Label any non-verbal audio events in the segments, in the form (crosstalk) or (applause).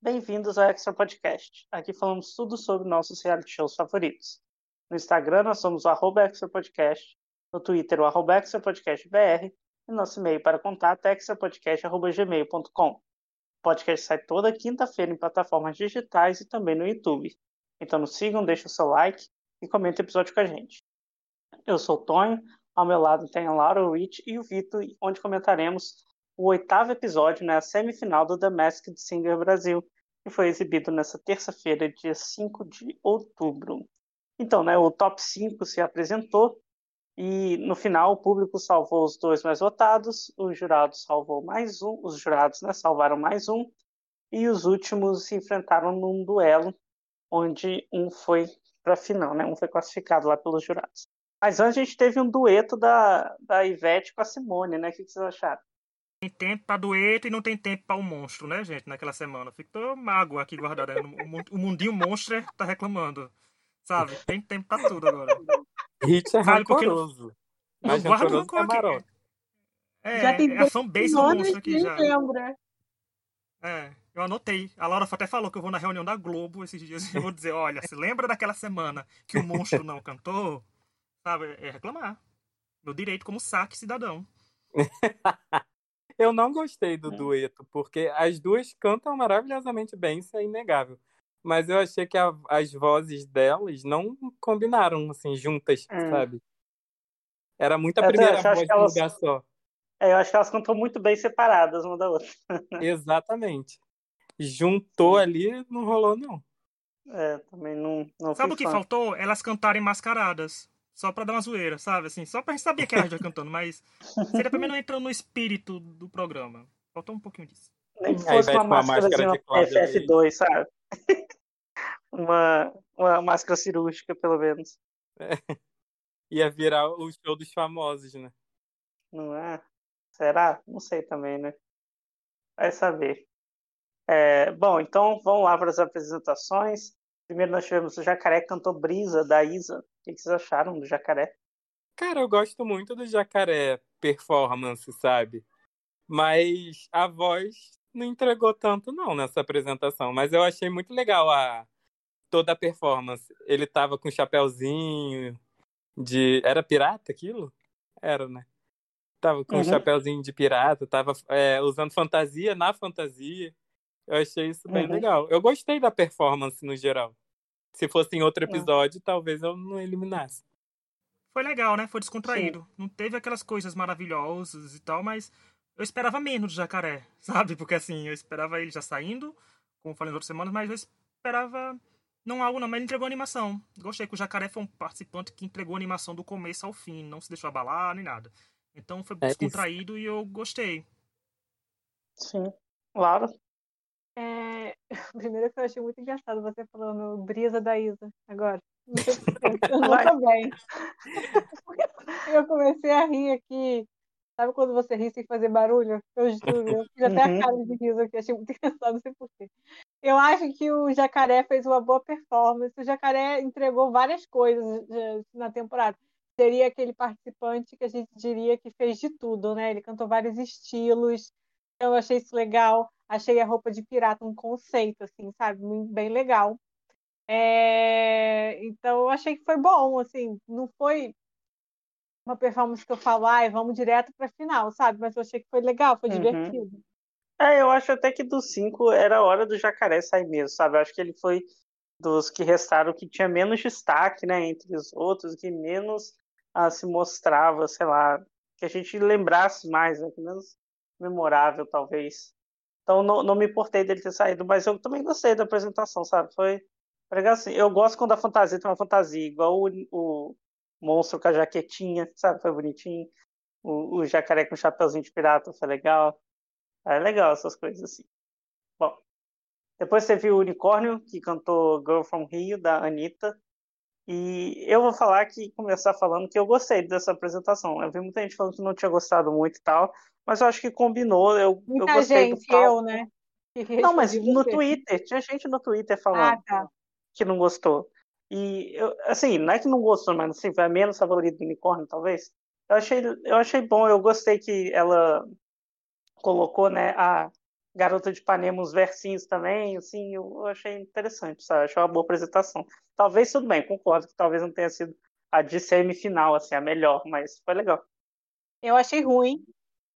Bem-vindos ao Extra Podcast. Aqui falamos tudo sobre nossos reality shows favoritos. No Instagram nós somos o Extra Podcast, no Twitter o Extra Podcast BR e nosso e-mail para contato é extrapodcast.gmail.com. O podcast sai toda quinta-feira em plataformas digitais e também no YouTube. Então nos sigam, deixem o seu like e comentem o episódio com a gente. Eu sou o Tonho, ao meu lado tem a Laura, o Rich e o Vitor, onde comentaremos o oitavo episódio, né, a semifinal do The Masked Singer Brasil, que foi exibido nessa terça-feira, dia 5 de outubro. Então, né, o top 5 se apresentou e no final o público salvou os dois mais votados, os jurados salvou mais um, os jurados né, salvaram mais um, e os últimos se enfrentaram num duelo onde um foi para a final, né? Um foi classificado lá pelos jurados. Mas antes a gente teve um dueto da, da Ivete com a Simone, né? O que vocês acharam? Tem tempo pra dueto e não tem tempo pra o um monstro, né, gente, naquela semana. Ficou mágoa aqui guardada. O mundinho monstro tá reclamando. Sabe? Tem tempo pra tudo agora. Hit é rancoroso. Mas eu guardo rancor aqui. É, já tem é a fanbase do monstro aqui já. Lembra. É, eu anotei. A Laura até falou que eu vou na reunião da Globo esses dias e eu vou dizer, olha, se lembra daquela semana que o monstro não cantou? Sabe? É reclamar. Meu direito como saque cidadão. (laughs) Eu não gostei do é. dueto, porque as duas cantam maravilhosamente bem, isso é inegável. Mas eu achei que a, as vozes delas não combinaram, assim, juntas, é. sabe? Era muito a primeira voz de elas... lugar só. É, eu acho que elas cantam muito bem separadas uma da outra. (laughs) Exatamente. Juntou ali, não rolou, não. É, também não. não Sabe o que fã. faltou? Elas cantarem mascaradas. Só pra dar uma zoeira, sabe? Assim, só pra gente saber que era já cantando, mas seria pra mim não entrando no espírito do programa. Faltou um pouquinho disso. Nem que fosse uma, uma máscara de FF2, sabe? (laughs) uma, uma máscara cirúrgica, pelo menos. É. Ia virar o show dos famosos, né? Não é? Será? Não sei também, né? Vai saber. É, bom, então vamos lá para as apresentações. Primeiro nós tivemos o Jacaré que cantou Brisa, da Isa. O que vocês acharam do Jacaré? Cara, eu gosto muito do Jacaré performance, sabe? Mas a voz não entregou tanto não nessa apresentação. Mas eu achei muito legal a toda a performance. Ele tava com um chapéuzinho de... Era pirata aquilo? Era, né? Tava com uhum. um chapéuzinho de pirata, tava é, usando fantasia na fantasia. Eu achei isso bem uhum. legal. Eu gostei da performance no geral. Se fosse em outro episódio, talvez eu não eliminasse. Foi legal, né? Foi descontraído. Sim. Não teve aquelas coisas maravilhosas e tal, mas eu esperava menos do jacaré, (laughs) sabe? Porque assim, eu esperava ele já saindo, como falei nas outras semanas, mas eu esperava não algo não, mas ele entregou animação. Gostei que o jacaré foi um participante que entregou animação do começo ao fim, não se deixou abalar nem nada. Então foi é descontraído isso. e eu gostei. Sim. Claro. É... (laughs) Primeiro que eu achei muito engraçado você falando brisa da Isa agora. Eu não tô bem. (laughs) Eu comecei a rir aqui. Sabe quando você ri sem fazer barulho? Eu juro, eu fiz até a uhum. cara de riso aqui, achei muito (laughs) engraçado, não sei porquê. Eu acho que o Jacaré fez uma boa performance. O Jacaré entregou várias coisas na temporada. Seria aquele participante que a gente diria que fez de tudo, né? Ele cantou vários estilos, então eu achei isso legal. Achei a roupa de pirata um conceito, assim, sabe? Bem legal. É... Então eu achei que foi bom, assim, não foi uma performance que eu falo, ai, vamos direto pra final, sabe? Mas eu achei que foi legal, foi uhum. divertido. É, eu acho até que dos cinco era hora do jacaré sair mesmo, sabe? Eu acho que ele foi dos que restaram que tinha menos destaque, né, entre os outros, que menos ah, se mostrava, sei lá, que a gente lembrasse mais, né, que menos memorável, talvez. Então não, não me importei dele ter saído, mas eu também gostei da apresentação, sabe? Foi legal assim. Eu gosto quando a fantasia tem uma fantasia, igual o, o monstro com a jaquetinha, sabe? Foi bonitinho. O, o jacaré com o chapeuzinho de pirata foi legal. É legal essas coisas assim. Bom, depois teve o Unicórnio, que cantou Girl from Rio, da Anitta. E eu vou falar que, começar falando que eu gostei dessa apresentação. Eu vi muita gente falando que não tinha gostado muito e tal, mas eu acho que combinou. Eu, Muita eu gostei gente, do eu, né? Não, mas no Twitter, tinha gente no Twitter falando ah, tá. que não gostou. E, eu, assim, não é que não gostou, mas assim, foi a menos favorita do unicórnio, talvez. Eu achei, eu achei bom, eu gostei que ela colocou, né, a Garota de Ipanema, uns versinhos também, assim, eu achei interessante, sabe? Achei uma boa apresentação. Talvez tudo bem, concordo que talvez não tenha sido a de semifinal, assim, a melhor, mas foi legal. Eu achei ruim.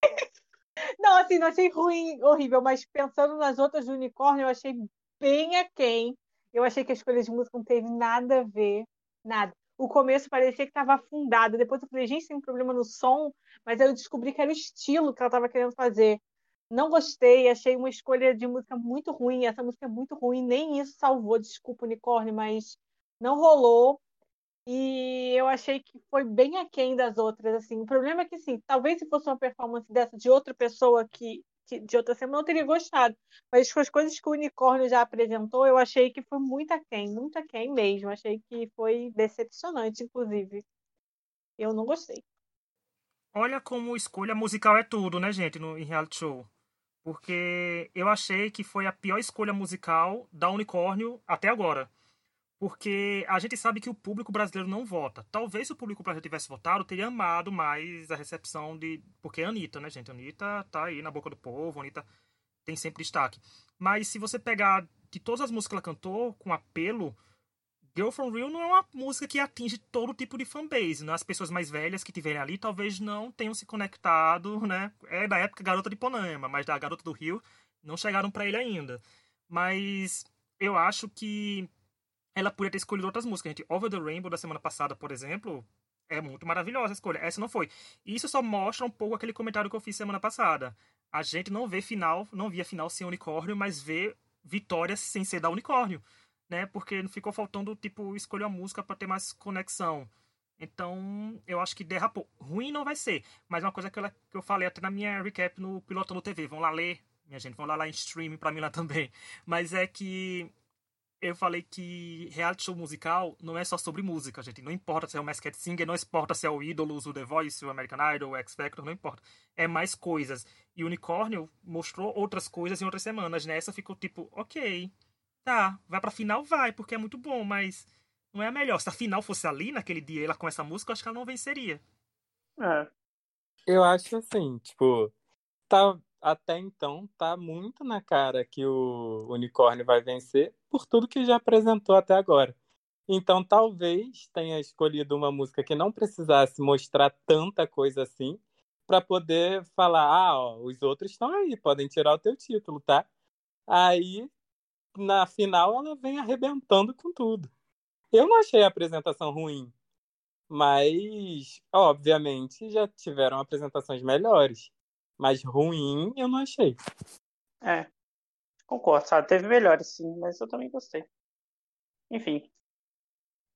(laughs) não, assim, não achei ruim, horrível, mas pensando nas outras do unicórnio, eu achei bem aquém. Eu achei que a escolha de música não teve nada a ver, nada. O começo parecia que estava afundado. Depois eu falei, gente, tem um problema no som, mas eu descobri que era o estilo que ela estava querendo fazer. Não gostei, achei uma escolha de música muito ruim. Essa música é muito ruim, nem isso salvou, desculpa, unicórnio, mas não rolou. E eu achei que foi bem aquém das outras, assim. O problema é que, sim, talvez se fosse uma performance dessa de outra pessoa que, que de outra semana eu teria gostado. Mas com as coisas que o Unicórnio já apresentou, eu achei que foi muito aquém, muito aquém mesmo. Achei que foi decepcionante, inclusive. Eu não gostei. Olha como escolha musical é tudo, né, gente, no, em reality show. Porque eu achei que foi a pior escolha musical da Unicórnio até agora porque a gente sabe que o público brasileiro não vota. Talvez se o público brasileiro tivesse votado, teria amado mais a recepção de. Porque é a Anitta, né, gente? A Anitta tá aí na boca do povo, a Anitta tem sempre destaque. Mas se você pegar de todas as músicas que ela cantou, com apelo, Girl From Real não é uma música que atinge todo tipo de fanbase, né? As pessoas mais velhas que tiverem ali talvez não tenham se conectado, né? É da época Garota de Ipanema, mas da Garota do Rio não chegaram para ele ainda. Mas eu acho que ela podia ter escolhido outras músicas. Gente, Over the Rainbow da semana passada, por exemplo, é muito maravilhosa a escolha. Essa não foi. E isso só mostra um pouco aquele comentário que eu fiz semana passada. A gente não vê final, não via final sem unicórnio, mas vê vitórias sem ser da unicórnio, né? Porque ficou faltando tipo escolher a música para ter mais conexão. Então, eu acho que derrapou. Ruim não vai ser, mas uma coisa que eu, que eu falei até na minha recap no Piloto no TV. Vão lá ler, minha gente, vão lá lá em streaming para mim lá também. (laughs) Mas é que eu falei que reality show musical não é só sobre música, gente. Não importa se é o Masked Singer, não importa se é o Ídolos, o The Voice, o American Idol, o X Factor, não importa. É mais coisas. E o Unicórnio mostrou outras coisas em outras semanas. Nessa ficou tipo, ok, tá, vai pra final, vai, porque é muito bom, mas não é a melhor. Se a final fosse ali, naquele dia, ela com essa música, eu acho que ela não venceria. É. Eu acho assim, tipo, tá, até então tá muito na cara que o unicórnio vai vencer por tudo que já apresentou até agora. Então talvez tenha escolhido uma música que não precisasse mostrar tanta coisa assim para poder falar, ah, ó, os outros estão aí, podem tirar o teu título, tá? Aí na final ela vem arrebentando com tudo. Eu não achei a apresentação ruim, mas obviamente já tiveram apresentações melhores. Mas ruim eu não achei. É, concordo, sabe? Teve melhores sim, mas eu também gostei. Enfim.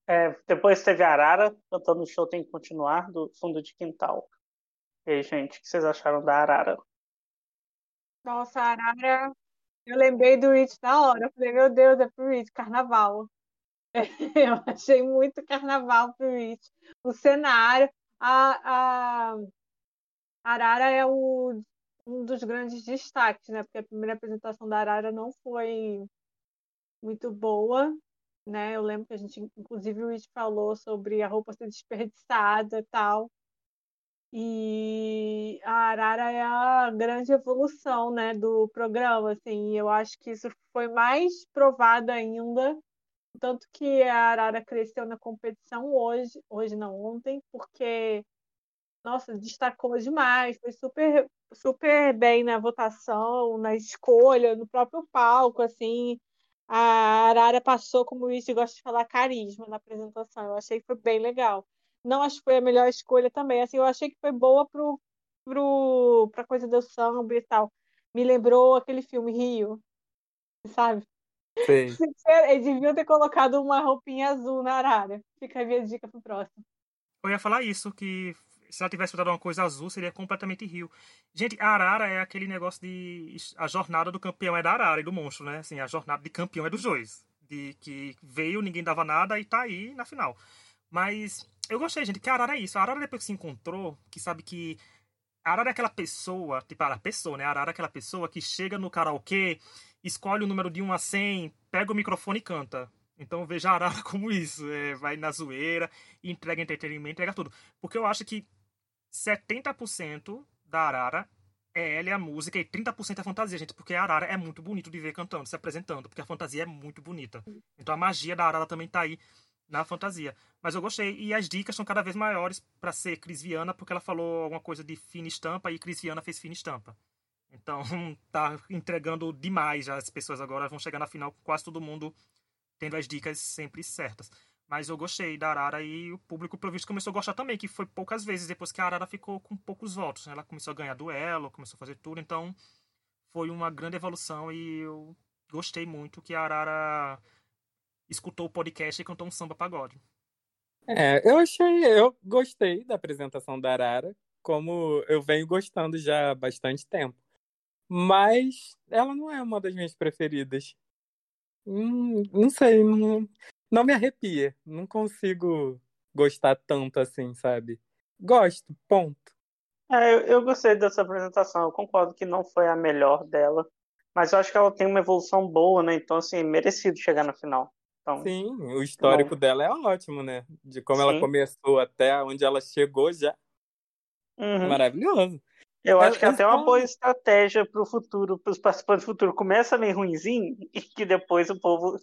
É, depois teve a Arara cantando o show Tem que Continuar, do fundo de quintal. E aí, gente, o que vocês acharam da Arara? Nossa, a Arara, eu lembrei do Rich na hora. Eu falei, meu Deus, é pro Rich, carnaval. (laughs) Eu achei muito carnaval pro Rich. O cenário, a, a, Arara é o, um dos grandes destaques, né? Porque a primeira apresentação da Arara não foi muito boa, né? Eu lembro que a gente, inclusive, o Rich falou sobre a roupa ser desperdiçada e tal. E a Arara é a grande evolução, né, do programa, assim. Eu acho que isso foi mais provado ainda, tanto que a Arara cresceu na competição hoje, hoje não ontem, porque nossa, destacou demais, foi super, super bem na votação, na escolha, no próprio palco, assim. A Arara passou, como o Luiz gosta de falar, carisma na apresentação. Eu achei que foi bem legal. Não acho que foi a melhor escolha também. Assim, eu achei que foi boa pro, pro, pra coisa do samba e tal. Me lembrou aquele filme Rio, sabe? Sim. (laughs) Eles deviam ter colocado uma roupinha azul na Arara. Fica a minha dica pro próximo. Eu ia falar isso, que se ela tivesse botado uma coisa azul, seria completamente rio. Gente, a Arara é aquele negócio de. A jornada do campeão é da Arara e do monstro, né? Assim, a jornada de campeão é dos dois. De que veio, ninguém dava nada e tá aí na final. Mas eu gostei, gente, que a Arara é isso. A Arara, depois que se encontrou, que sabe que. A Arara é aquela pessoa, tipo, a pessoa, né? A Arara é aquela pessoa que chega no karaokê, escolhe o número de 1 a 100, pega o microfone e canta. Então veja a Arara (laughs) como isso. É, vai na zoeira, entrega entretenimento, entrega tudo. Porque eu acho que 70% da Arara é ela e a música, e 30% é fantasia, gente, porque a Arara é muito bonito de ver cantando, se apresentando, porque a fantasia é muito bonita. Então a magia da Arara também tá aí na fantasia. Mas eu gostei. E as dicas são cada vez maiores para ser Cris Viana, porque ela falou alguma coisa de fina estampa e Cris Viana fez fina estampa. Então (laughs) tá entregando demais. As pessoas agora vão chegar na final com quase todo mundo tendo as dicas sempre certas. Mas eu gostei da Arara e o público, pelo visto, começou a gostar também, que foi poucas vezes depois que a Arara ficou com poucos votos. Né? Ela começou a ganhar duelo, começou a fazer tudo, então foi uma grande evolução e eu gostei muito que a Arara escutou o podcast e cantou um samba pagode. É, eu achei, eu gostei da apresentação da Arara, como eu venho gostando já há bastante tempo. Mas ela não é uma das minhas preferidas. Hum, não sei, não, não me arrepia. Não consigo gostar tanto assim, sabe? Gosto, ponto. É, eu, eu gostei dessa apresentação. Eu concordo que não foi a melhor dela. Mas eu acho que ela tem uma evolução boa, né? Então, assim, merecido chegar na final. Então, Sim, o histórico bom. dela é ótimo, né? De como ela Sim. começou até onde ela chegou já. uhum. Maravilhoso. Eu É- acho que é até uma boa estratégia para o futuro, para os participantes do futuro. Começa meio ruinzinho (laughs) e que depois o povo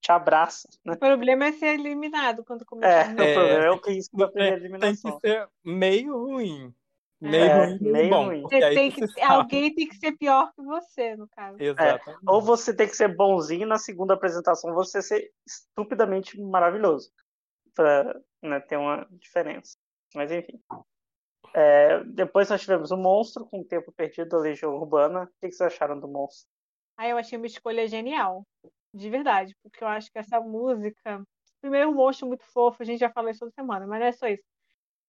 te abraça, né? O problema é ser eliminado quando É, começar. o problema é o risco da primeira tem que eliminação. ser meio ruim. Meio É, ruim, meio, bom. ruim. Tem que, (laughs) alguém tem que ser pior que você, no caso. Exatamente. Ou você tem que ser bonzinho na segunda apresentação, você ser estupidamente maravilhoso. Pra né, ter uma diferença. Mas enfim. É, depois nós tivemos o Monstro com o Tempo Perdido da Legião Urbana. O que vocês acharam do Monstro? Aí eu achei uma escolha genial, de verdade, porque eu acho que essa música. Primeiro, um monstro muito fofo, a gente já falou isso toda semana, mas não é só isso.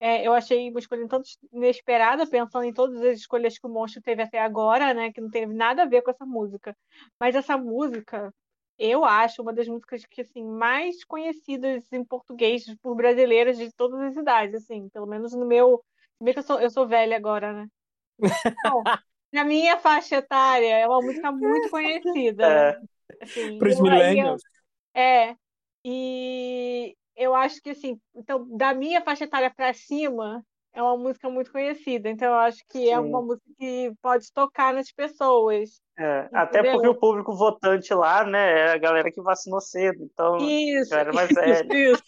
É, eu achei uma escolha um tanto inesperada, pensando em todas as escolhas que o monstro teve até agora, né? Que não teve nada a ver com essa música. Mas essa música, eu acho uma das músicas que assim mais conhecidas em português por brasileiras de todas as idades, assim, pelo menos no meu. Se bem que eu sou, eu sou velha agora, né? (laughs) Na minha faixa etária, é uma música muito conhecida. É, Assim, Para os eu- millennials. é, e eu acho que assim, então, da minha faixa etária pra cima, é uma música muito conhecida. Então, eu acho que é Sim. uma música que pode tocar nas pessoas. é, até porque o público votante lá, né, é a galera que vacinou cedo. Então, Isso, galera mais (laughs) isso, velha. (laughs) isso.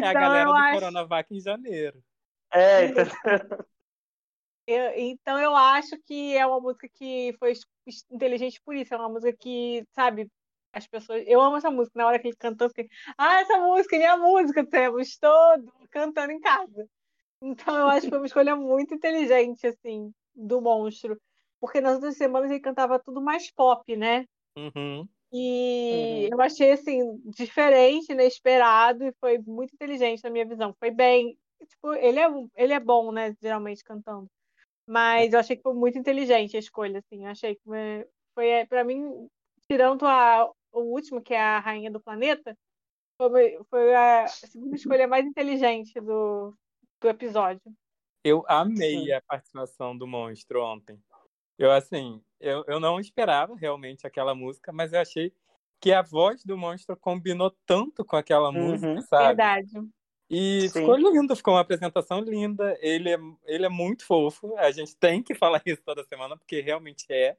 É Então, a galera eu do acho, Coronavac em janeiro. é, entendeu? (laughs) eu- então, eu acho que é uma música que foi inteligente por isso. É uma música que, sabe, as pessoas. Eu amo essa música. Na hora que ele cantou, eu fiquei, ah, essa música, minha música, temos todo cantando em casa. Então eu acho que foi uma escolha muito inteligente, assim, do monstro. Porque nas outras semanas ele cantava tudo mais pop, né? Uhum. E Uhum. eu achei, assim, diferente, inesperado, e foi muito inteligente na minha visão. Foi bem. Tipo, ele é, um- ele é bom, né? Geralmente cantando. Mas eu achei que foi muito inteligente a escolha, assim. Eu achei que foi, foi é, pra mim, tirando a, o último, que é a Rainha do Planeta, foi, foi a segunda escolha mais inteligente do, do episódio. Eu amei Sim. a participação do monstro ontem. Eu, assim, eu, eu não esperava realmente aquela música, mas eu achei que a voz do monstro combinou tanto com aquela Uhum. música, sabe? Verdade. E Sim. ficou lindo, ficou uma apresentação linda. Ele é, ele é muito fofo. A gente tem que falar isso toda semana, porque realmente é.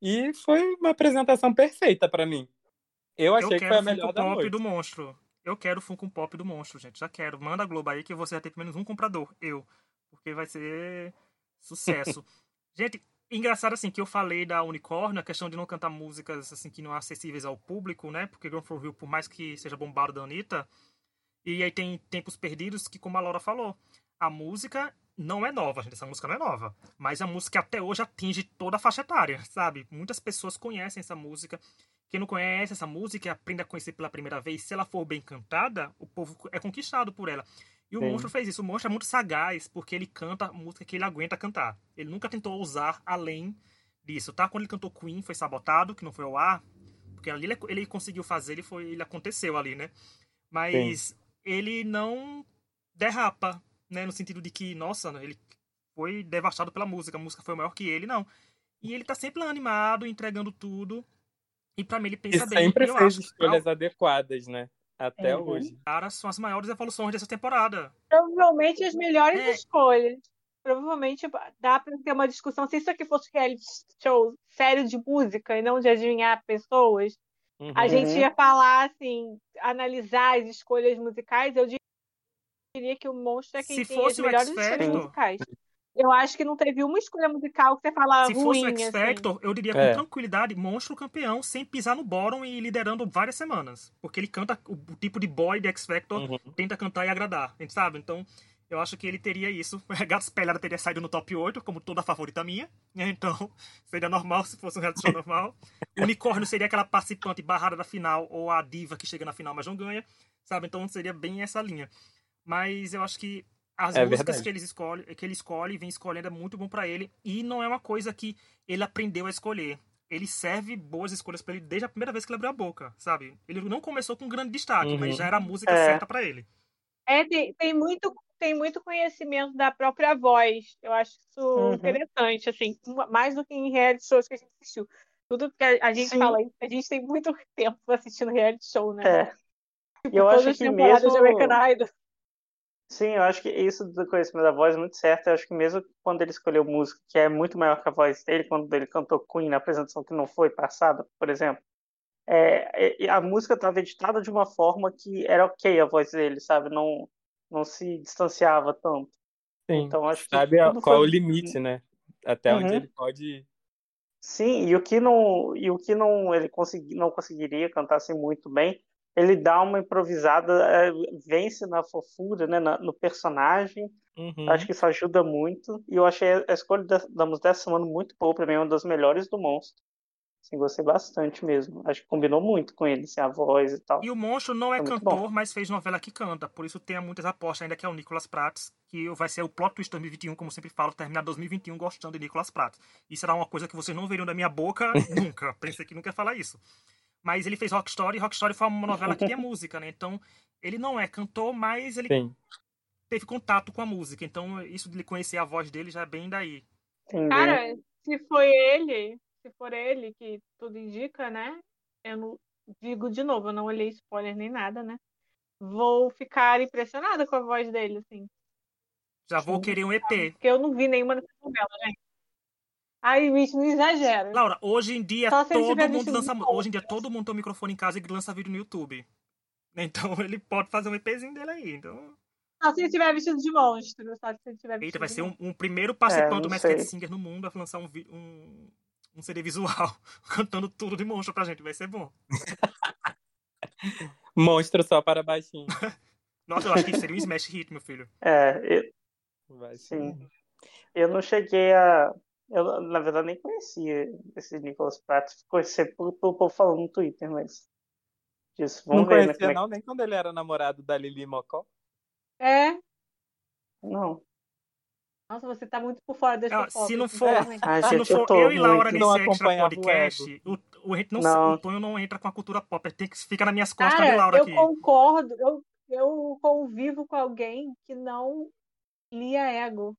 E foi uma apresentação perfeita pra mim. Eu achei eu que foi a o melhor da Pop noite. do monstro. Eu quero o Funko Pop do monstro, gente. Já quero. Manda a Globo aí que você vai ter pelo menos um comprador. Eu. Porque vai ser sucesso. (laughs) gente, engraçado assim que eu falei da Unicórnio, a questão de não cantar músicas assim que não são acessíveis ao público, né? Porque Ground for Rio, por mais que seja bombado da Anitta, e aí tem Tempos Perdidos, que como a Laura falou, a música não é nova, gente. Essa música não é nova. Mas a música até hoje atinge toda a faixa etária, sabe? Muitas pessoas conhecem essa música. Quem não conhece essa música e aprende a conhecer pela primeira vez, se ela for bem cantada, o povo é conquistado por ela. E o Sim. Monstro fez isso. O Monstro é muito sagaz, porque ele canta a música que ele aguenta cantar. Ele nunca tentou usar além disso, tá? Quando ele cantou Queen, foi sabotado, que não foi ao ar. Porque ali ele, ele conseguiu fazer, ele, foi, ele aconteceu ali, né? Mas ele não derrapa, né? No sentido de que, nossa, ele foi devastado pela música, a música foi maior que ele, não. E ele tá sempre lá animado, entregando tudo. E pra mim ele E pensa bem. sempre E fez escolhas adequadas, né? Até Uhum. hoje. cara são as maiores evoluções dessa temporada. Provavelmente as melhores É. escolhas. provavelmente dá para ter uma discussão. Se isso aqui fosse reality show sério de música e não de adivinhar pessoas, uhum. a gente ia falar assim, analisar as escolhas musicais. Eu diria que o monstro é quem Se tem fosse as melhores escolhas musicais. Eu acho que não teve uma escolha musical que você fala Se ruim, fosse o X Factor, assim. eu diria com É. tranquilidade, monstro campeão, sem pisar no bottom e liderando várias semanas. Porque ele canta o, o tipo de boy de X Factor, Uhum. tenta cantar e agradar, a gente sabe? Então, eu acho que ele teria isso. (laughs) Gato Espelhada teria saído no top 8, como toda favorita minha. (laughs) Então, seria normal se fosse um reality show normal. O unicórnio seria aquela participante barrada da final, ou a diva que chega na final, mas não ganha, sabe? Então, seria bem essa linha. Mas eu acho que as É músicas verdade. que, eles escolhe, que ele escolhe, vem escolhendo, é muito bom pra ele. E não é uma coisa que ele aprendeu a escolher. Ele serve boas escolhas pra ele desde a primeira vez que ele abriu a boca, sabe? Ele não começou com grande destaque, Uhum. mas já era a música É. certa pra ele. É, tem, tem muito tem muito conhecimento da própria voz. Eu acho isso Uhum. interessante, assim, mais do que em reality shows que a gente assistiu. Tudo que a, a gente Sim. fala, a gente tem muito (laughs) tempo assistindo reality show, né? É. Tipo, eu acho que mesmo- de American Idol. Sim, eu acho que isso do conhecimento da voz é muito certo. Eu acho que mesmo quando ele escolheu música que é muito maior que a voz dele, quando ele cantou Queen na apresentação que não foi passada, por exemplo, é, é- a música estava editada de uma forma que era ok a voz dele, sabe? Não, não se distanciava tanto. Sim. Então acho que Sabe qual é foi- o limite, né? Até onde Uhum. ele pode ir. Sim, e o que não, e o que não ele consegui, não conseguiria cantar assim muito bem, ele dá uma improvisada, é, vence na fofura, né, na- no personagem. Uhum. Acho que isso ajuda muito. E eu achei a escolha da, da música dessa semana muito boa, pra mim é uma das melhores do Monstro. Assim, gostei bastante mesmo. Acho que combinou muito com ele, assim, a voz e tal. E o Monstro não é É cantor, mas fez novela que canta. Por isso tem muitas apostas ainda que é o Nicolas Prats, que vai ser o plot twist 2021, como sempre falo, terminar 2021 gostando de Nicolas Prats. Isso será uma coisa que vocês não veriam da minha boca (laughs) nunca. Pensei que nunca ia falar isso. Mas ele fez Rock Story, e Rock Story foi uma novela que tinha (laughs) música, né? Então, ele não é cantor, mas ele Sim. teve contato com a música. Então, isso de ele conhecer a voz dele já é bem daí. Cara, se foi ele, se for ele que tudo indica, né? Eu não digo de novo, eu não olhei spoiler nem nada, né? Vou ficar impressionada com a voz dele, assim. Já vou querer um EP. Porque eu não vi nenhuma dessas novelas, gente. Bicho, não exagera. Laura, hoje em dia todo mundo lança. Hoje em dia todo mundo tem um microfone em casa e lança vídeo no YouTube. (laughs) Então ele pode fazer um EPzinho dele aí. Então. Só se ele tiver vestido de monstro. Só se ele tiver vestido Eita, vai ser um, um primeiro participante É, do Masked. Singer no mundo a lançar um, um, um CD visual (laughs) cantando tudo de monstro pra gente. Vai ser bom. (laughs) Monstro só para baixinho. Nossa, eu acho que seria um smash hit, meu filho. É, eu, Vai Sim. ser. eu não cheguei a. Eu, na verdade, nem conhecia esse Nicolas Pratt. Conheci pelo pelo povo falando no Twitter, mas. Disso, vamos Não ver, né? conhecia, é que- não, nem quando ele era namorado da Lili Mocó. É. Não. Nossa, você tá muito por fora Ah, fofocas. se não for- sinceramente. Ai, Se não gente, eu for tô eu e Laura Não nesse extra podcast, o, o, não, Não. o Tonho não entra com a cultura pop. Tem que ficar nas minhas costas de Cara, Laura eu aqui. concordo. Eu, eu convivo com alguém que não lia ego.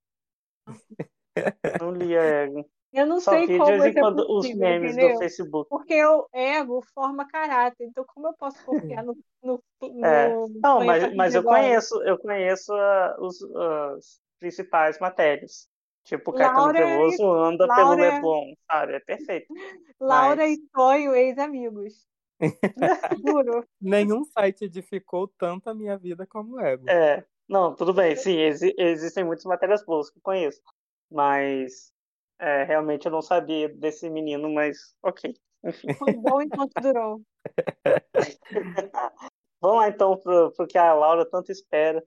Não lia ego. Eu não Só sei de como vez em isso é quando os possível, memes entendeu? do Facebook. Porque o ego forma caráter. Então, como eu posso confiar no, no, no É. Não, mas, mas eu conheço, eu conheço ah, os, as principais matérias. Tipo, Caetano Laura é- Veloso anda pelo Laura é- Leblon, sabe? É perfeito. (laughs) Laura Mas- e Tonho, ex-amigos. (laughs) Juro. Nenhum site edificou tanto a minha vida como o Ego. É, não, tudo bem, sim, exi- existem muitas matérias boas que eu conheço, mas é, realmente eu não sabia desse menino, mas ok, enfim. Foi bom enquanto durou. (laughs) Vamos lá então pro, pro que a Laura tanto espera,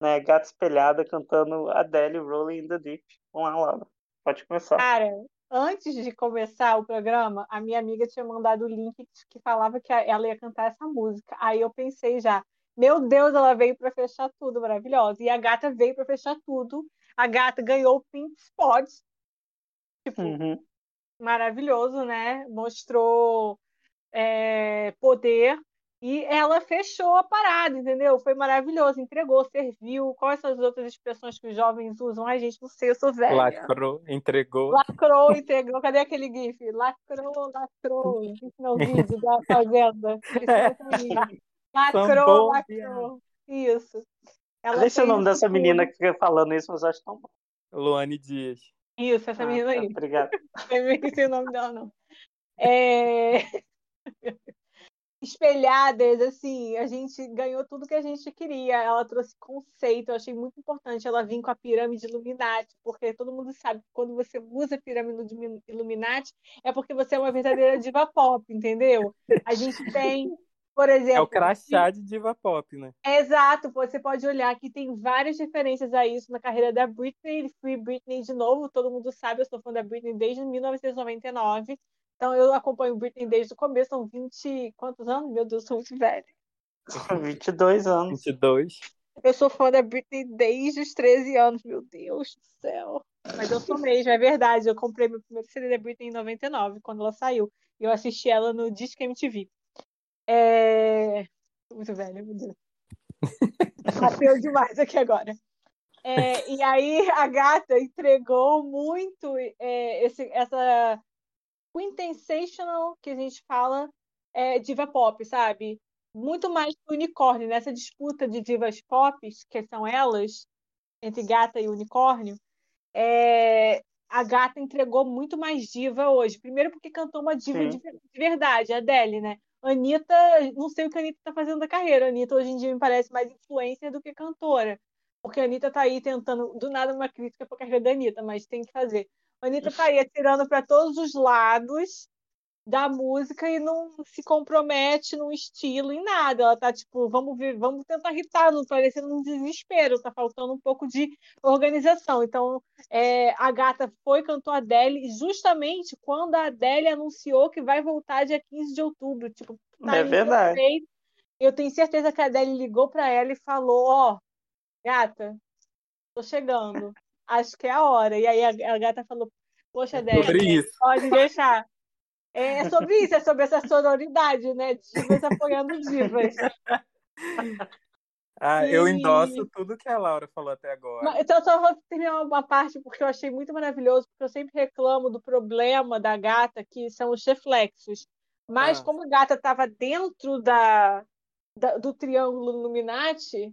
né? Gata espelhada cantando Adele Rolling in the Deep. Vamos lá, Laura, pode começar. Cara, antes de começar o programa, a minha amiga tinha mandado o link que falava que ela ia cantar essa música. Aí eu pensei já, meu Deus, ela veio para fechar tudo, maravilhosa. E a gata veio para fechar tudo. A gata ganhou o Pink Spot, tipo, Uhum. maravilhoso, né? Mostrou é, poder e ela fechou a parada, entendeu? Foi maravilhoso, entregou, serviu. Quais são as outras expressões que os jovens usam? Ai, gente, não sei, eu sou velha. Lacrou, entregou. Lacrou, integrou. Cadê aquele GIF? Lacrou, lacrou. Isso não é o vídeo da Fazenda. (laughs) É. é. Lacrou, lacrou. Isso. Ela Nem sei o nome dessa tudo. menina que fica falando isso, mas eu acho tão bom. Luane Dias. Isso, essa Ah, menina tá, aí. obrigado. Eu (laughs) não esqueci o nome dela, não. É... (laughs) Espelhadas, assim, a gente ganhou tudo que a gente queria. Ela trouxe conceito, eu achei muito importante ela vir com a pirâmide Illuminati, porque todo mundo sabe que quando você usa a pirâmide Illuminati é porque você é uma verdadeira diva pop, entendeu? A gente tem, por exemplo. É o crachá de diva pop, né? Exato, você pode olhar que tem várias referências a isso na carreira da Britney, Free Britney de novo, todo mundo sabe, eu sou fã da Britney desde 1999. Então eu acompanho Britney desde o começo, são 20. Quantos anos? Meu Deus, sou muito velha. (laughs) 22 anos. 22. Eu sou fã da Britney desde os 13 anos, meu Deus do céu. Mas eu sou mesmo, é verdade. Eu comprei meu primeiro CD da Britney em 99, quando ela saiu. E eu assisti ela no Disque MTV. É... Muito velha, meu Deus. (laughs) Bateu demais aqui agora. É, e aí a gata entregou muito é, esse, essa quintessational que a gente fala é, diva pop, sabe? Muito mais que unicórnio, nessa disputa de divas pop, que são elas, entre gata e unicórnio, é, a gata entregou muito mais diva hoje. Primeiro porque cantou uma diva de, de, verdade, a Adele, né? Anitta, não sei o que a Anitta tá fazendo da carreira. A Anitta hoje em dia me parece mais influencer do que cantora. Porque a Anitta tá aí tentando, do nada uma crítica pra carreira da Anitta, mas tem que fazer. A Anitta tá aí atirando para todos os lados da música e não se compromete no estilo, em nada. Ela tá tipo, vamos ver, vamos tentar irritar, não parecendo um desespero, tá faltando um pouco de organização. Então, é, a gata foi, cantou a Adele, justamente quando a Adele anunciou que vai voltar dia 15 de outubro. Tipo, tá é verdade. Perfeito. Eu tenho certeza que a Adele ligou para ela e falou: Ó, oh, gata, tô chegando acho que é a hora. E aí a, a gata falou, poxa, Débora, pode deixar. É sobre isso, é sobre essa sororidade, né? Divas apoiando divas. (laughs) Ah, e... eu endosso tudo que a Laura falou até agora. Então, só vou terminar uma parte, porque eu achei muito maravilhoso, porque eu sempre reclamo do problema da gata, que são os reflexos. Mas, ah. como a gata estava dentro da, da, do triângulo Illuminati,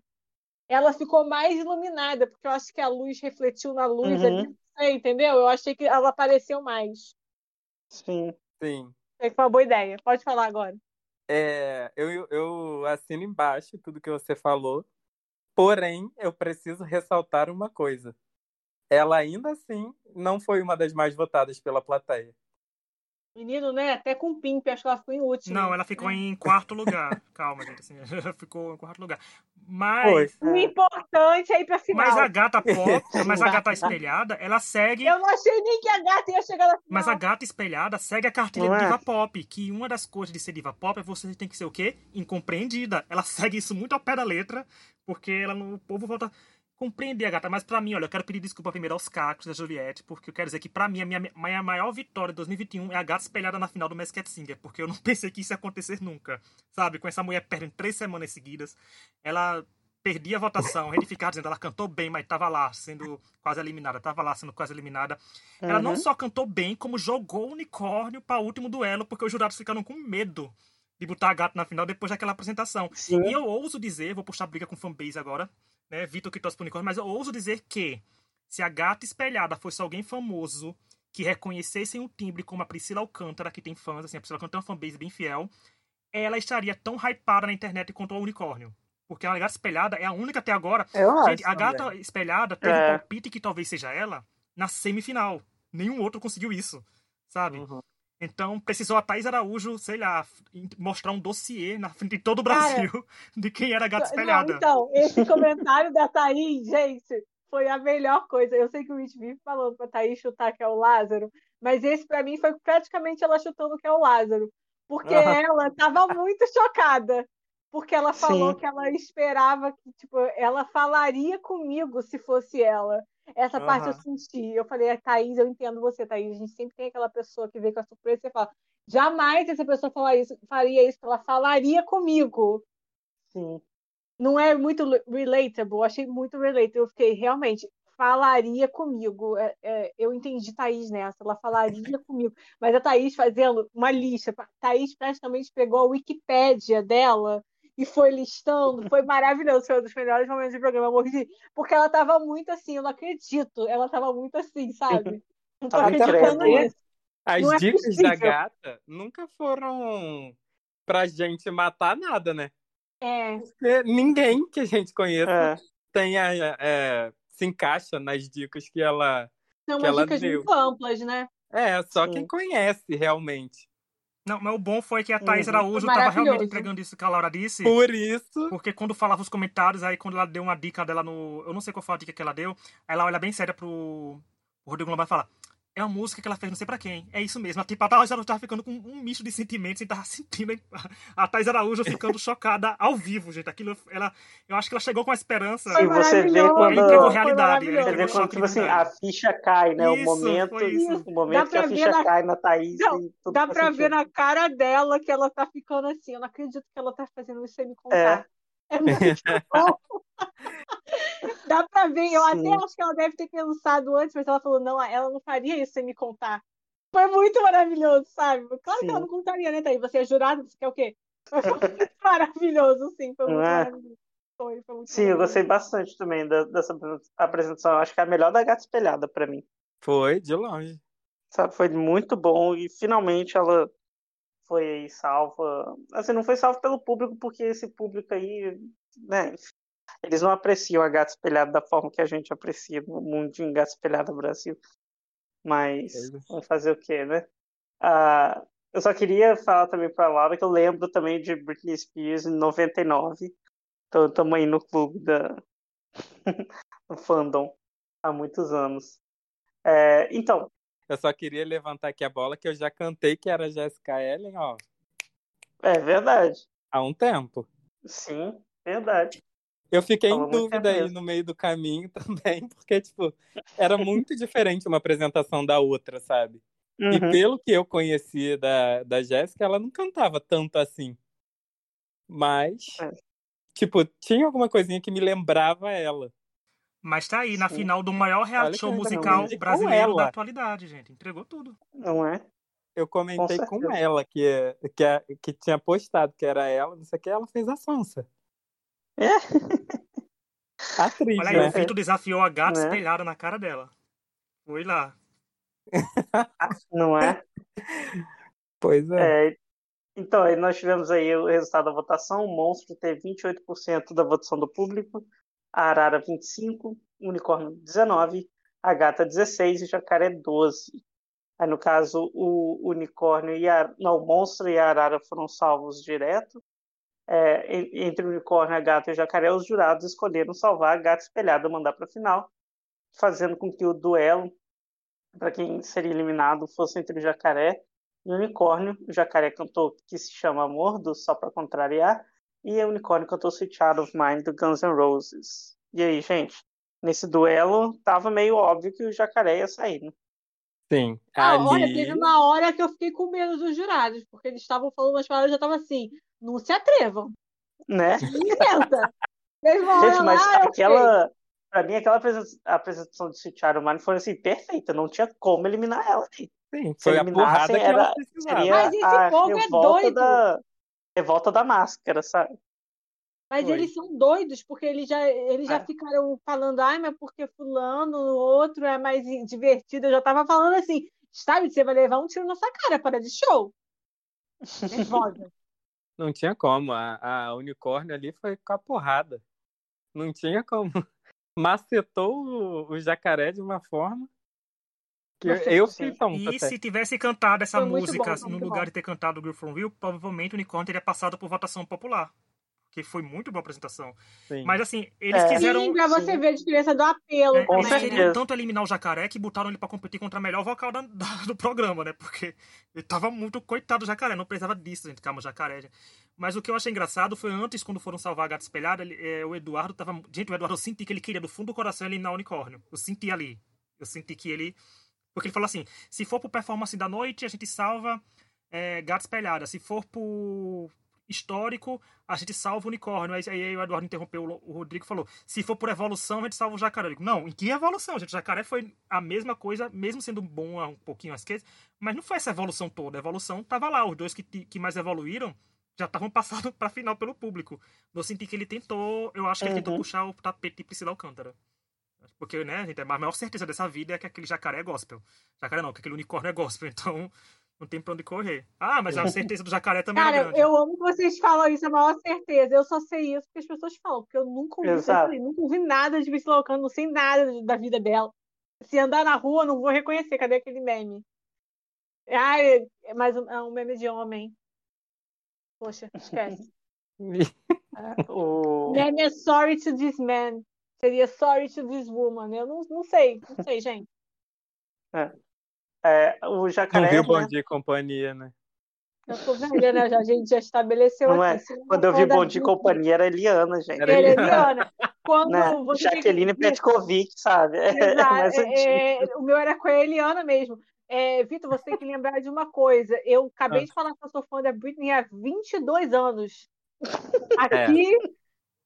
ela ficou mais iluminada, porque eu acho que a luz refletiu na luz uhum. ali, entendeu? Eu achei que ela apareceu mais. Sim. Sim. Foi uma boa ideia. Pode falar agora. É, eu, eu assino embaixo tudo que você falou, porém, eu preciso ressaltar uma coisa. Ela ainda assim não foi uma das mais votadas pela plateia. Menino, né? Até com o Pimp, acho que ela ficou em último. Não, ela ficou em quarto lugar. Calma, gente. Assim, ela (laughs) ficou em quarto lugar. Mas. O importante é ir pra final. Mas a gata pop, mas a gata (laughs) espelhada, ela segue. Eu não achei nem que a gata ia chegar na final. Mas a gata espelhada segue a cartilha de diva pop. Que uma das coisas de ser diva pop é você tem que ser o quê? Incompreendida. Ela segue isso muito ao pé da letra, porque ela, o povo volta compreender gata, mas para mim, olha, eu quero pedir desculpa primeiro aos cacos da Juliette, porque eu quero dizer que para mim a minha, minha maior vitória de 2021 é a gata espelhada na final do Masked Singer, porque eu não (laughs) pensei que isso ia acontecer nunca, sabe? Com essa mulher perdendo três semanas seguidas, ela perdia a votação, retificada dizendo ela cantou bem, mas tava lá sendo quase eliminada, tava lá sendo quase eliminada. Uhum. Ela não só cantou bem, como jogou o unicórnio para o último duelo, porque os jurados ficaram com medo de botar a gata na final depois daquela apresentação. Sim. E eu ouso dizer, vou puxar briga com fanbase agora, né? Vitor que torce pro unicórnio, mas eu ouso dizer que se a gata espelhada fosse alguém famoso que reconhecessem o timbre como a Priscila Alcântara, que tem fãs, assim, a Priscila Alcântara tem uma fanbase bem fiel, ela estaria tão hypada na internet quanto o unicórnio. Porque a gata espelhada é a única até agora. Eu Gente, acho a gata também. espelhada teve É. um palpite que talvez seja ela na semifinal. Nenhum outro conseguiu isso, sabe? Uhum. Então precisou a Thaís Araújo, sei lá, mostrar um dossiê na frente de todo o Cara, Brasil (laughs) de quem era a gata espelhada. Não, então, esse comentário da Thaís, gente, foi a melhor coisa. Eu sei que o Rich vive falando pra Thaís chutar que é o Lázaro, mas esse pra mim foi praticamente ela chutando que é o Lázaro. Porque (laughs) ela tava muito chocada. Porque ela falou Sim. que ela esperava que, tipo, ela falaria comigo se fosse ela. Essa parte eu senti. Eu falei, "Ah, Thaís, eu entendo você, Thaís. A gente sempre tem aquela pessoa que vem com a surpresa e você fala, jamais essa pessoa falar isso, faria isso, ela falaria comigo Sim. não é muito le- relatable, achei muito relatable. Eu fiquei, realmente, falaria comigo. É, é, eu entendi Thaís nessa, ela falaria comigo. Mas a Thaís fazendo uma lista, Thaís praticamente pegou a Wikipédia dela e foi listando, foi maravilhoso, foi um dos melhores momentos do programa, eu morri, porque ela tava muito assim, eu não acredito, ela tava muito assim, sabe? (laughs) Não tô acreditando nisso. As Não é dicas da gata nunca foram pra gente matar nada, né? É, Porque ninguém que a gente conheça É. tem a- é, se encaixa nas dicas que ela. são Que umas ela dicas deu. muito amplas, né? É, só Sim. quem conhece realmente. Não, mas o bom foi que a Thaís Uhum. Araújo Foi tava realmente entregando isso que a Laura disse. Por isso. Porque quando falava os comentários, aí quando ela deu uma dica dela no. Eu não sei qual foi a dica que ela deu. Aí ela olha bem séria pro, pro Rodrigo Lombardi e fala: É uma música que ela fez não sei pra quem. É isso mesmo. Tipo, a Thaís Araújo tava ficando com um misto de sentimentos e tava (laughs) sentindo. hein? A Thaís Araújo ficando chocada ao vivo, gente. Aquilo, ela. Eu acho que ela chegou com a esperança. Sim, você vê quando- Ele entregou realidade, ele Você vê quando, tipo assim, a ficha cai, né? o Isso, momento, foi isso. o momento que a ficha na- cai na Thaís Não, e tudo Dá faz pra ver na cara dela que ela tá ficando assim. Eu não acredito que ela tá fazendo isso sem me contar. É, muito (laughs) bom. Dá pra ver. Eu Sim. até acho que ela deve ter pensado antes, mas ela falou: não, ela não faria isso sem me contar. Foi muito maravilhoso, sabe? Claro que ela Sim. não contaria, né, Thaís? Você é jurada, você quer o quê? (laughs) Foi muito maravilhoso, sim. Foi muito é? maravilhoso. Foi, foi muito Sim, eu maravilhoso. gostei bastante também da- dessa apresentação. Eu acho que é a melhor da Gata Espelhada pra mim. Foi, de longe. Sabe? Foi muito bom e finalmente ela foi aí salva. Assim, não foi salva pelo público, porque esse público aí, né? Eles não apreciam a Gata Espelhada da forma que a gente aprecia no mundinho Gata Espelhada Brasil. Mas É. vamos fazer o quê, né? Ah, eu só queria falar também pra Laura que eu lembro também de Britney Spears em 99. Então estamos aí no clube da (laughs) do fandom há muitos anos. É, então, Eu só queria levantar aqui a bola que eu já cantei que era Jessica Ellen, ó, é verdade. há um tempo. Sim, verdade. Eu fiquei Falou em muito dúvida aí no meio do caminho (laughs) também, porque, tipo, era muito diferente uma apresentação da outra, sabe? E Uhum. pelo que eu conhecia da, da Jéssica, ela não cantava tanto assim. Mas, É. tipo, tinha alguma coisinha que me lembrava ela. Mas tá aí, na Sim. final do maior reality show musical com brasileiro da atualidade, gente. Entregou tudo. Não é? Eu comentei com, certeza. ela que, que, que tinha postado que era ela, não sei o que, ela fez a Sansa. É. (laughs) Atriz, Olha aí, né? o Vitor desafiou a gata Né? espelhada na cara dela. Foi lá. (laughs) Não é? Pois é. É, então, aí nós tivemos aí o resultado da votação. O Monstro teve 28% da votação do público, a Arara 25%, o Unicórnio 19%, a Gata 16% e o Jacaré 12%. Aí, no caso, o Unicórnio e a... Não, o Monstro e a Arara foram salvos direto. É, en- entre o Unicórnio, a Gata e o Jacaré, os jurados escolheram salvar a Gata espelhada, mandar para a final, fazendo com que o duelo para quem seria eliminado fosse entre o Jacaré e o Unicórnio. O Jacaré cantou que se chama Amor, do Só Pra Contrariar, e o Unicórnio cantou Sweet Child of Mine, do Guns N' Roses. E aí, gente, nesse duelo, tava meio óbvio que o Jacaré ia sair, né? Sim. Ah, Ali. olha, teve uma hora que eu fiquei com medo dos jurados, porque eles estavam falando umas palavras, eu já tava assim, não se atrevam, Né? inventa. (laughs) Gente, mas lá, aquela... Pra mim, aquela apresen- apresentação de of Mine foi, assim, perfeita. Não tinha como eliminar ela. Sim, foi a porrada que era-. Seria Mas esse a povo é revolta doido. da... Revolta da máscara, sabe? Mas Foi. eles são doidos, porque eles já, eles já É. ficaram falando, ai, mas porque fulano, o outro é mais divertido. Eu já tava falando assim, sabe, você vai levar um tiro na sua cara, para de show. (laughs) Nervosa. Não tinha como. A, a unicórnio ali foi com a porrada. Não tinha como. (laughs) Macetou o, o jacaré de uma forma que eu, eu fiquei tonto E até. se tivesse cantado essa Foi música bom, no lugar bom. de ter cantado o Girl From Rio, provavelmente o Unicórnio teria passado por votação popular. Porque foi muito boa apresentação. Sim. Mas assim, eles É. quiseram. Sim, pra você sim. ver a diferença do apelo É, eles queriam tanto eliminar o jacaré que botaram ele pra competir contra a melhor vocal da- da- do programa, né? Porque ele tava muito coitado do jacaré, não precisava disso, gente. Calma, jacaré. gente. Mas o que eu achei engraçado foi antes, quando foram salvar a gata espelhada, ele- é, o Eduardo tava. Gente, o Eduardo, eu senti que ele queria do fundo do coração eliminar o unicórnio. Eu senti ali. Eu senti que ele. Porque ele falou assim: se for pro performance da noite, a gente salva é, gata espelhada. Se for pro histórico, a gente salva o unicórnio. Aí, aí o Eduardo interrompeu, o Rodrigo falou: se for por evolução, a gente salva o jacaré. Eu digo, não, em que evolução, gente? O jacaré foi a mesma coisa, mesmo sendo bom um pouquinho às vezes, mas não foi essa evolução toda. A evolução tava lá, os dois que, que mais evoluíram já estavam passando (laughs) pra final pelo público. Eu senti que ele tentou, eu acho que ele tentou Uhum. puxar o tapete de Priscila Alcântara. Porque, né, gente, a maior certeza dessa vida é que aquele jacaré é gospel. Jacaré não, que aquele unicórnio é gospel, então não tem pra onde correr. Ah, mas a certeza do jacaré também é Cara, grande. eu amo que vocês falam isso, a maior certeza. Eu só sei isso porque as pessoas falam, porque eu nunca ouvi, nunca ouvi nada de Priscila Alcântara, não sei nada da vida dela. Se andar na rua, eu não vou reconhecer. Cadê aquele meme? Ah, é é mais um, é um meme de homem. Poxa, esquece. (laughs) O... Meme é sorry to this man. Seria sorry to this woman. Eu não, não sei, não sei, gente. É, o Não jacaré, viu né? Bom Dia e Companhia, né? Eu tô velha, né? Já, a gente já estabeleceu Não aqui. é? Não Quando eu vi Bom de vida, Companhia era Eliana, gente. Era é Eliana. Eliana. Quando Né? que Jaqueline Petkovic, sabe? É, Exato, mais antigo. é, é, o meu era com a Eliana mesmo. É, Vitor, você tem que lembrar de uma coisa. Eu acabei Ah. de falar que eu sou fã da Britney há 22 anos. É. Aqui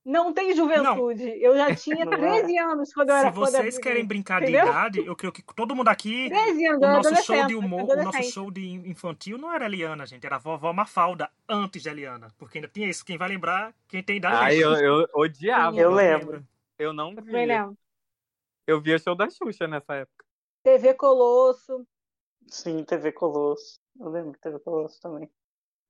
não tem juventude. Eu já tinha (laughs) Não é. 13 anos quando eu Se era da vocês Britney. querem brincar de idade, eu creio que todo mundo aqui (laughs) 13 anos, O nosso show de humor, o nosso show de infantil não era Eliana, gente. Era a vovó Mafalda antes de Eliana. Porque ainda tinha isso. Quem vai lembrar, quem tem idade Ai, lembra. eu, eu odiava. Eu mas lembro. Eu não Eu também via. lembro. Eu via show da Xuxa nessa época. TV Colosso. Sim, TV Colosso. Eu lembro de TV Colosso também.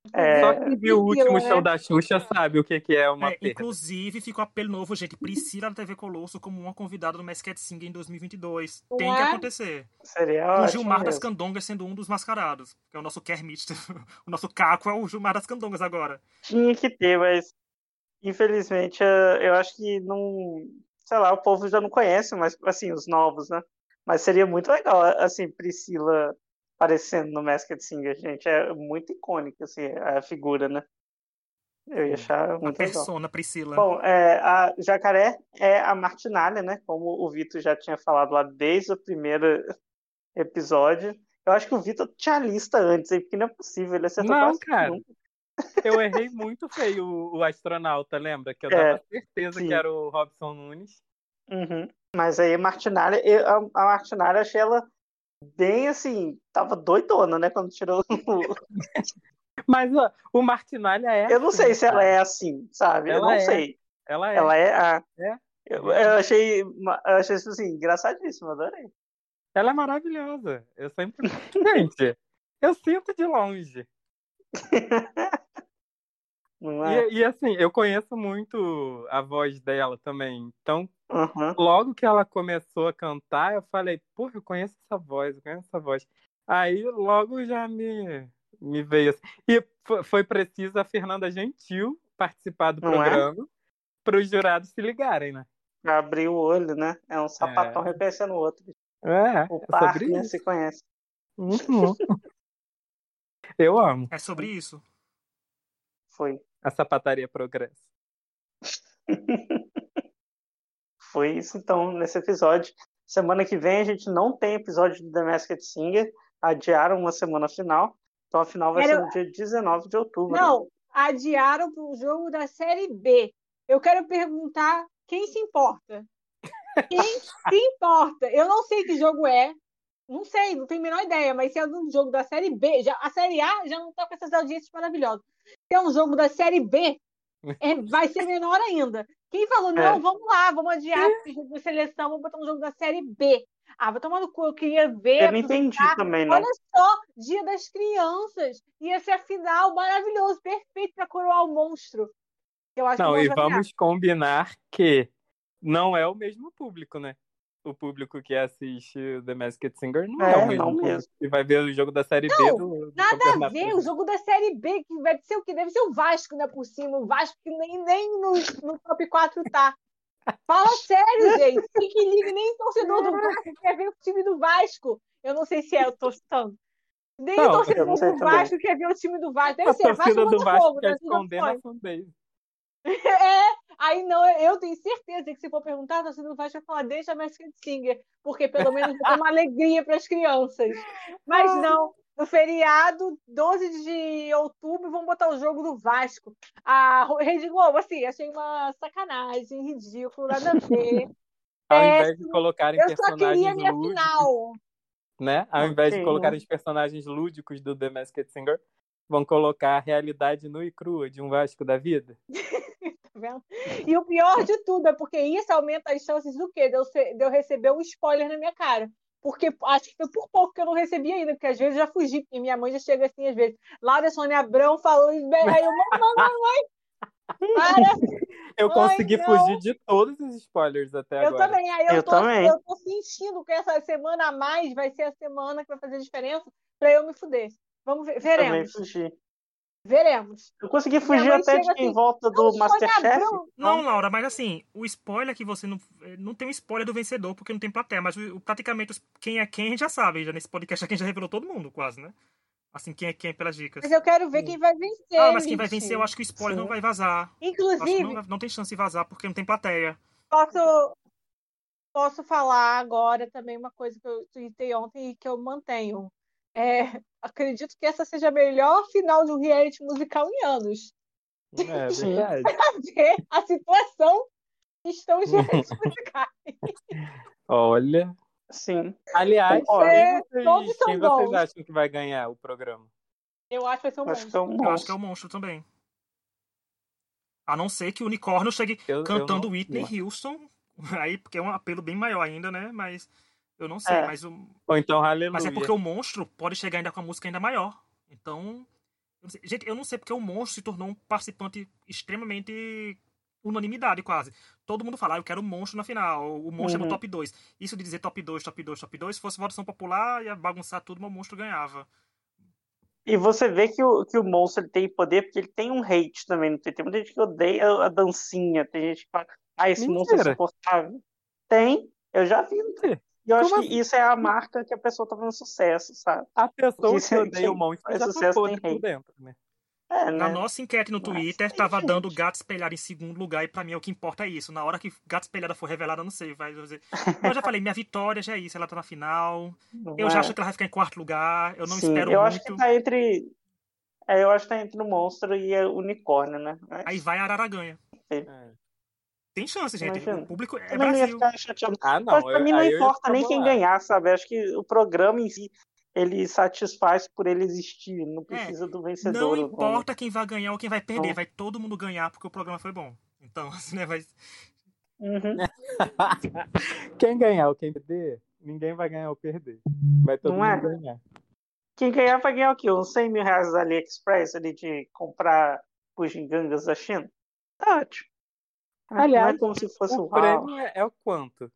Só É, quem viu o último show né? da Xuxa sabe o que, que é uma É, perda. inclusive, ficou apelo novo, gente. Priscila da TV Colosso como uma convidada do Masked Singer em 2022. Não Tem que é? acontecer. seria Com o Gilmar das mesmo. Candongas sendo um dos mascarados. Que é o nosso Kermit. (laughs) o nosso Caco é o Gilmar das Candongas agora. Tinha que ter, mas infelizmente eu acho que não. Sei lá, o povo já não conhece, mas assim, os novos, né? Mas seria muito legal, assim, Priscila aparecendo no Masked Singer, gente. É muito icônica, assim, a figura, né? Eu ia achar A muito legal. persona Priscila. Bom, é, a Jacaré é a Martinalha, né? Como o Vitor já tinha falado lá desde o primeiro episódio. Eu acho que o Vitor tinha a lista antes, porque não é possível, ele acertou Não, cara. nunca. Eu errei muito feio o, o astronauta, lembra? Que eu (laughs) É, dava certeza sim. que era o Robson Nunes. Uhum. Mas aí a Martinalha, eu- a, a Martinalha achei ela bem assim, tava doidona, né? Quando tirou o. (laughs) Mas ó, o Martinalha é. Eu não assim, sei se ela é assim, sabe? Eu Ela não é. sei. Ela é. Ela é a. É. Eu, eu achei, eu achei isso assim, engraçadíssimo, adorei. Ela é maravilhosa. Eu sempre. (laughs) Gente, eu sinto de longe. (laughs) Não é? E, e, assim, eu conheço muito a voz dela também. Então, Uhum. logo que ela começou a cantar, eu falei, porra, eu conheço essa voz, eu conheço essa voz. Aí logo já me, me veio assim. E fo- foi preciso a Fernanda Gentil participar do Não é? programa para os jurados se ligarem, né? Pra abrir o olho, né? É um sapatão reconhecendo o outro. É, O é par, né? Se conhece. Uhum. (laughs) Eu amo É sobre isso. Foi. A sapataria progresso. (laughs) Foi isso, então, nesse episódio. Semana que vem a gente não tem episódio do The Masked Singer. Adiaram uma semana final. Então a final vai Era- ser no dia 19 de outubro. né? Não, adiaram para o jogo da Série B. Eu quero perguntar quem se importa. Quem se importa? Eu não sei que jogo é. Não sei, não tenho a menor ideia, mas se é um jogo da Série B, já, a Série A já não está com essas audiências maravilhosas. É um jogo da Série B, (laughs) é- vai ser menor ainda. Quem falou, não, É. vamos lá, vamos adiar esse jogo de seleção, vamos botar um jogo da Série B. Ah, vai tomar no cu, eu queria ver. Eu não entendi também, não. Olha só, Dia das Crianças. Ia ser a final maravilhoso, perfeito para coroar o monstro. Eu acho Não, o e vamos combinar que não é o mesmo público, né? O público que assiste o The Masked Singer não é, É, o mesmo mesmo. que vai ver o jogo da Série B Não, do, do Nada a ver, o jogo da Série B, que vai ser o quê? Deve ser o Vasco, né, por cima. O Vasco que nem, nem no, no top 4 tá. Fala sério, (laughs) gente. Fique ligue, nem torcedor do Vasco quer ver o time do Vasco. Eu não sei se é, eu tô chutando. Nem Não, o torcedor do também. Vasco quer ver o time do Vasco. Deve A ser Vasco torcida ou do Vasco quer duas esconder na fanbase. (laughs) É, aí não, eu tenho certeza que se for perguntar, do Vasco vai falar, deixa a Masked Singer, porque pelo menos ter uma alegria para as crianças. Mas não, no feriado, 12 de outubro, vão botar o jogo do Vasco. A Rede Globo, assim, achei uma sacanagem, ridículo, nada a ver. (laughs) Ao É, invés de colocarem Eu só queria personagens minha lúdicos, final. né? Ao invés de colocarem os personagens lúdicos do The Masked Singer, Vão colocar a realidade nua e crua de um Vasco da vida? (laughs) Vendo? E o pior de tudo é porque isso aumenta as chances do quê? De eu, ser- de eu receber um spoiler na minha cara. Porque acho que foi por pouco que eu não recebi ainda, porque às vezes eu já fugi, e minha mãe já chega assim, às vezes. Laura Sônia Abrão falou isso bem. Aí eu, mamãe, mamãe, para! Eu Ai, consegui não. fugir de todos os spoilers até Eu agora. também. Aí eu, Eu tô, também. eu tô sentindo que essa semana a mais vai ser a semana que vai fazer diferença pra eu me fuder. Vamos ver, Também veremos. fugi. Veremos. Eu consegui fugir até de assim, volta do Masterchef. Não, Laura, mas assim, o spoiler que você não. eh, Não tem um spoiler do vencedor, porque não tem plateia, mas o- praticamente quem é quem a gente já sabe. Já nesse podcast gente já revelou todo mundo, quase, né? Assim, quem é quem pelas dicas. Mas eu quero ver quem vai vencer. Ah, mas quem vai gente. vencer, eu acho que o spoiler Sim. não vai vazar. Acho que Inclusive, não, não tem chance de vazar, porque não tem plateia. posso, posso falar agora também uma coisa que eu tuitei ontem e que eu mantenho. É, acredito que essa seja a melhor final de um reality musical em anos. É Sim. verdade. (laughs) Pra ver a situação que estão os realities (laughs) musicais. Olha. Sim. Aliás, Concordo. quem todos vocês, são quem vocês bons. acham que vai ganhar o programa? Eu acho que vai ser um Acho que monstro. é um Eu acho que é o monstro. monstro também. A não ser que o unicórnio chegue Eu- eu cantando não- Whitney Houston. (laughs) Aí, porque é um apelo bem maior ainda, né? Mas eu não sei. É. Mas, o, Ou então Aleluia. mas é porque o monstro pode chegar ainda com a música ainda maior. Então. eu não sei. Gente, eu não sei porque o monstro se tornou um participante extremamente unanimidade, quase. Todo mundo fala, ah, eu quero o monstro na final. O monstro é Uhum. no top 2. Isso de dizer top 2, top 2, top 2, se fosse votação popular, ia bagunçar tudo, mas o monstro ganhava. E você vê que o, que o monstro ele tem poder porque ele tem um hate também no Twitter. Tem muita gente que odeia a dancinha. Tem gente que fala, ah, esse monstro é Mentira. insuportável. Tem, eu já vi. no Twitter. E eu acho Como que assim? isso é a marca que a pessoa tá fazendo sucesso, sabe? A pessoa (laughs) que é- odeia o monstro faz já tá sucesso tem por dentro, né? É, Na né? nossa enquete no Mas Twitter, tem tava gente. dando gato espelhado em segundo lugar, e pra mim é o que importa é isso. Na hora que gato espelhada for revelada, eu não sei, vai dizer. (laughs) Eu já falei, minha vitória já é isso, ela tá na final. Eu Não já é? acho que ela vai ficar em quarto lugar, eu não Sim, espero eu muito. acho que tá entre. É, eu acho que tá entre o monstro e o unicórnio, né? Mas Aí vai a Arara ganha. É. Tem chance, gente. Imagina. O público é também não ia Brasil. ficar chateado. Ah, Mas não. pra eu- mim não importa nem quem ganhar, sabe? Acho que o programa em si, ele satisfaz por ele existir. Não precisa do Não vencedor. não. importa quem vai ganhar ou quem vai perder, Não. vai todo mundo ganhar porque o programa foi bom. Então, (laughs) assim, né, vai... Uhum. (laughs) Quem ganhar ou quem perder, ninguém vai ganhar ou perder. Vai todo Não é? mundo ganhar. Quem ganhar vai ganhar o quê? Uns 100 mil reais da AliExpress ali de comprar bugigangas da China? Tá ótimo. Não Aliás, é como se fosse O o prêmio é, é o quanto?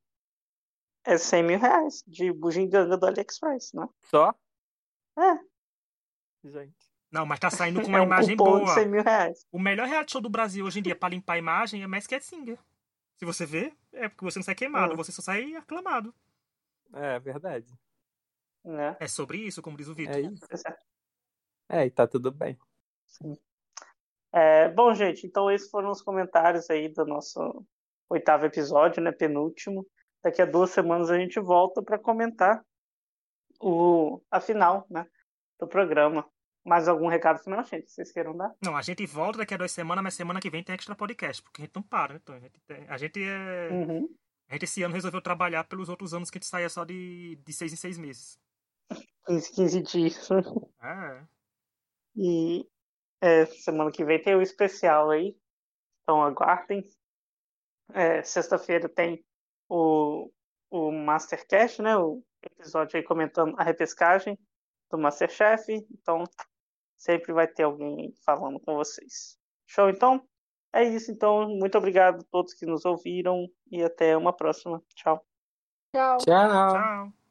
É 100 mil reais de bugiganga do AliExpress, né? Só? É. Gente. Não, mas tá saindo com (laughs) É uma um imagem boa. de 100 mil reais. O melhor reality show do Brasil hoje em dia pra limpar a imagem é Masked Singer. Se você ver, é porque você não sai queimado, Hum. você só sai aclamado. É verdade. Né? É sobre isso, como diz o Vitor. É isso. É, e tá tudo bem. É, bom, gente, então esses foram os comentários aí do nosso oitavo episódio, né? Penúltimo. Daqui a duas semanas a gente volta para comentar o, a final, né? Do programa. Mais algum recado final, gente? Vocês queiram dar? Não, a gente volta daqui a duas semanas, mas semana que vem tem extra podcast, porque a gente não para, né? Então, a gente, tem- a gente é. Uhum. A gente esse ano resolveu trabalhar pelos outros anos que a gente saía só de, de seis em seis meses. 15, 15 dias. É. E é, semana que vem tem o especial aí. Então aguardem. É, Sexta-feira tem o, o Mastercast, né? O episódio aí comentando a repescagem do Masterchef. Então sempre vai ter alguém falando com vocês. Show, então? É isso, então. Muito obrigado a todos que nos ouviram e até uma próxima. Tchau. Tchau. Tchau. Tchau.